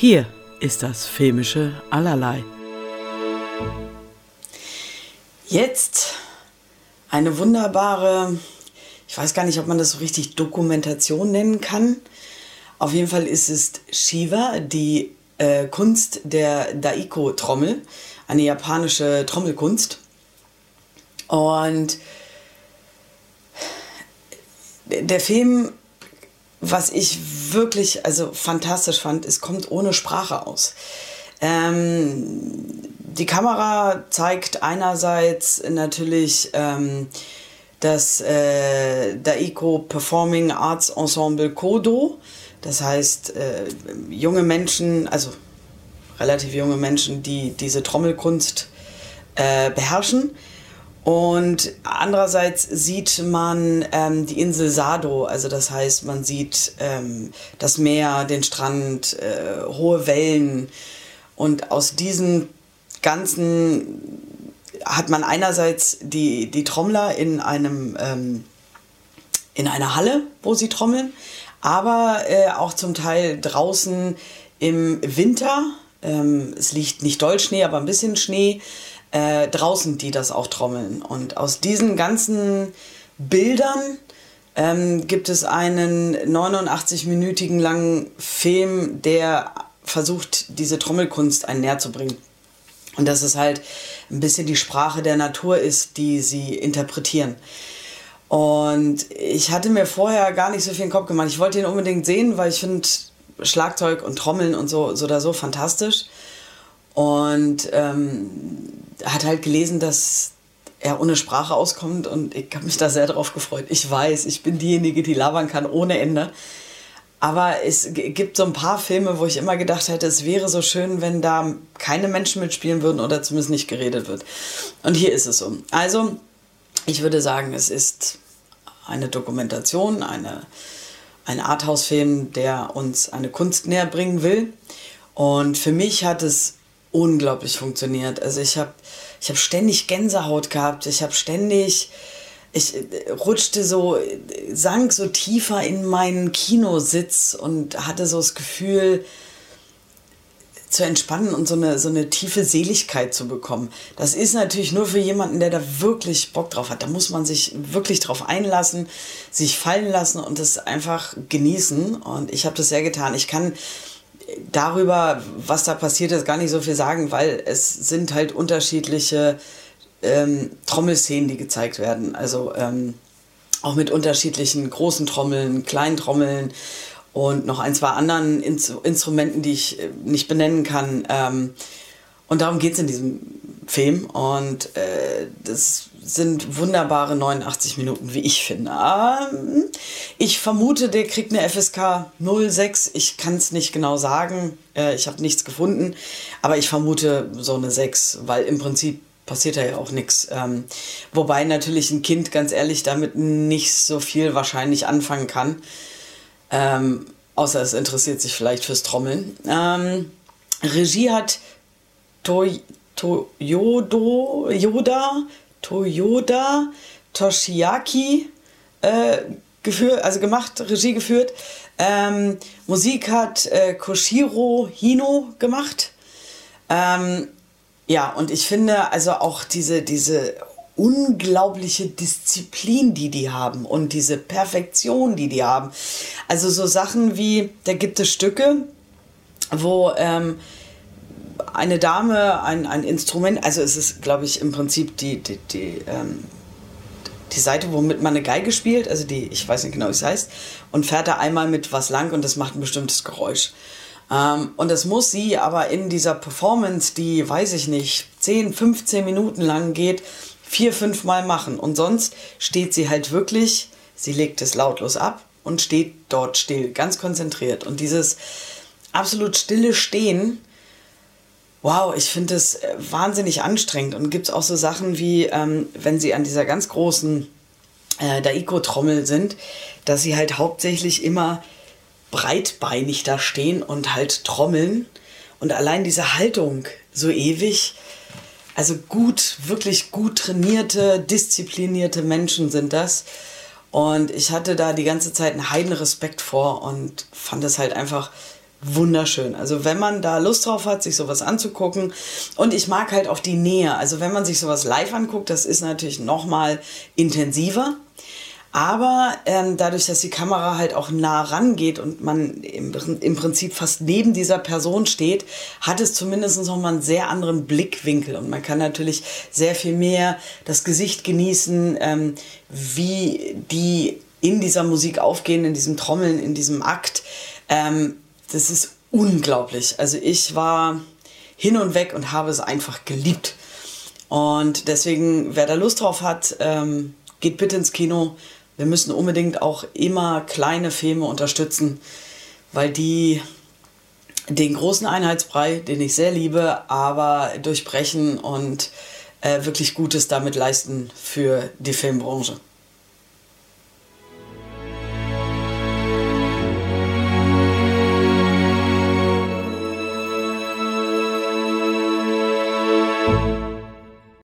Hier ist das filmische Allerlei. Jetzt eine wunderbare, ich weiß gar nicht, ob man das so richtig Dokumentation nennen kann. Auf jeden Fall ist es Shiva, die äh, Kunst der Daiko-Trommel, eine japanische Trommelkunst. Und der Film, was ich wirklich also fantastisch fand, es kommt ohne Sprache aus. Ähm, die Kamera zeigt einerseits natürlich ähm, das äh, Daiko Performing Arts Ensemble Kodo, das heißt äh, junge Menschen, also relativ junge Menschen, die diese Trommelkunst äh, beherrschen. Und andererseits sieht man ähm, die Insel Sado, also das heißt, man sieht ähm, das Meer, den Strand, äh, hohe Wellen. Und aus diesen ganzen hat man einerseits die, die Trommler in einem ähm, in einer Halle, wo sie trommeln, aber äh, auch zum Teil draußen im Winter. Ähm, es liegt nicht doll Schnee, aber ein bisschen Schnee äh, draußen, die das auch trommeln. Und aus diesen ganzen Bildern ähm, gibt es einen 89-minütigen langen Film, der versucht, diese Trommelkunst einen näher zu bringen. Und dass es halt ein bisschen die Sprache der Natur ist, die sie interpretieren. Und ich hatte mir vorher gar nicht so viel in den Kopf gemacht. Ich wollte ihn unbedingt sehen, weil ich finde Schlagzeug und Trommeln und so, so oder so fantastisch. Und ähm, hat halt gelesen, dass er ohne Sprache auskommt und ich habe mich da sehr drauf gefreut. Ich weiß, ich bin diejenige, die labern kann ohne Ende. Aber es gibt so ein paar Filme, wo ich immer gedacht hätte, es wäre so schön, wenn da keine Menschen mitspielen würden oder zumindest nicht geredet wird. Und hier ist es so. Also, ich würde sagen, es ist eine Dokumentation, eine, ein Arthouse-Film, der uns eine Kunst näher bringen will. Und für mich hat es unglaublich funktioniert. Also ich habe ich hab ständig Gänsehaut gehabt, ich habe ständig, ich äh, rutschte so, sank so tiefer in meinen Kinositz und hatte so das Gefühl, zu entspannen und so eine, so eine tiefe Seligkeit zu bekommen. Das ist natürlich nur für jemanden, der da wirklich Bock drauf hat. Da muss man sich wirklich drauf einlassen, sich fallen lassen und das einfach genießen. Und ich habe das sehr getan. Ich kann darüber, was da passiert ist, gar nicht so viel sagen, weil es sind halt unterschiedliche ähm, Trommelszenen, die gezeigt werden. Also ähm, auch mit unterschiedlichen großen Trommeln, kleinen Trommeln und noch ein, zwei anderen In Instrumenten, die ich äh, nicht benennen kann. Ähm, und darum geht es in diesem Film. Und äh, das sind wunderbare 89 Minuten, wie ich finde. Ähm, ich vermute, der kriegt eine FSK 06. Ich kann es nicht genau sagen. Äh, ich habe nichts gefunden. Aber ich vermute so eine 6, weil im Prinzip passiert da ja auch nichts. Ähm, wobei natürlich ein Kind ganz ehrlich damit nicht so viel wahrscheinlich anfangen kann. Ähm, außer es interessiert sich vielleicht fürs Trommeln. Ähm, Regie hat Toy Toyodo, Yoda Toyoda Toshiaki äh, geführt, also gemacht, Regie geführt. Ähm, Musik hat äh, Koshiro Hino gemacht. Ähm, ja, und ich finde also auch diese, diese unglaubliche Disziplin, die die haben und diese Perfektion, die die haben. Also so Sachen wie, da gibt es Stücke, wo ähm, eine Dame ein, ein Instrument, also es ist, glaube ich, im Prinzip die, die, die, ähm, die Seite, womit man eine Geige spielt, also die, ich weiß nicht genau, wie es heißt, und fährt da einmal mit was lang und das macht ein bestimmtes Geräusch. Ähm, und das muss sie aber in dieser Performance, die, weiß ich nicht, 10, 15 Minuten lang geht, vier, fünf Mal machen. Und sonst steht sie halt wirklich, sie legt es lautlos ab und steht dort still, ganz konzentriert. Und dieses absolut stille Stehen, Wow, ich finde es äh, wahnsinnig anstrengend. Und gibt es auch so Sachen wie, ähm, wenn sie an dieser ganz großen äh, Daiko-Trommel sind, dass sie halt hauptsächlich immer breitbeinig da stehen und halt trommeln. Und allein diese Haltung so ewig, also gut, wirklich gut trainierte, disziplinierte Menschen sind das. Und ich hatte da die ganze Zeit einen heiden Respekt vor und fand es halt einfach wunderschön. Also wenn man da Lust drauf hat, sich sowas anzugucken und ich mag halt auch die Nähe. Also wenn man sich sowas live anguckt, das ist natürlich noch mal intensiver. Aber ähm, dadurch, dass die Kamera halt auch nah rangeht und man im, im Prinzip fast neben dieser Person steht, hat es zumindest noch mal einen sehr anderen Blickwinkel und man kann natürlich sehr viel mehr das Gesicht genießen, ähm, wie die in dieser Musik aufgehen, in diesem Trommeln, in diesem Akt. Ähm, das ist unglaublich. Also ich war hin und weg und habe es einfach geliebt. Und deswegen, wer da Lust drauf hat, ähm, geht bitte ins Kino. Wir müssen unbedingt auch immer kleine Filme unterstützen, weil die den großen Einheitsbrei, den ich sehr liebe, aber durchbrechen und äh, wirklich Gutes damit leisten für die Filmbranche.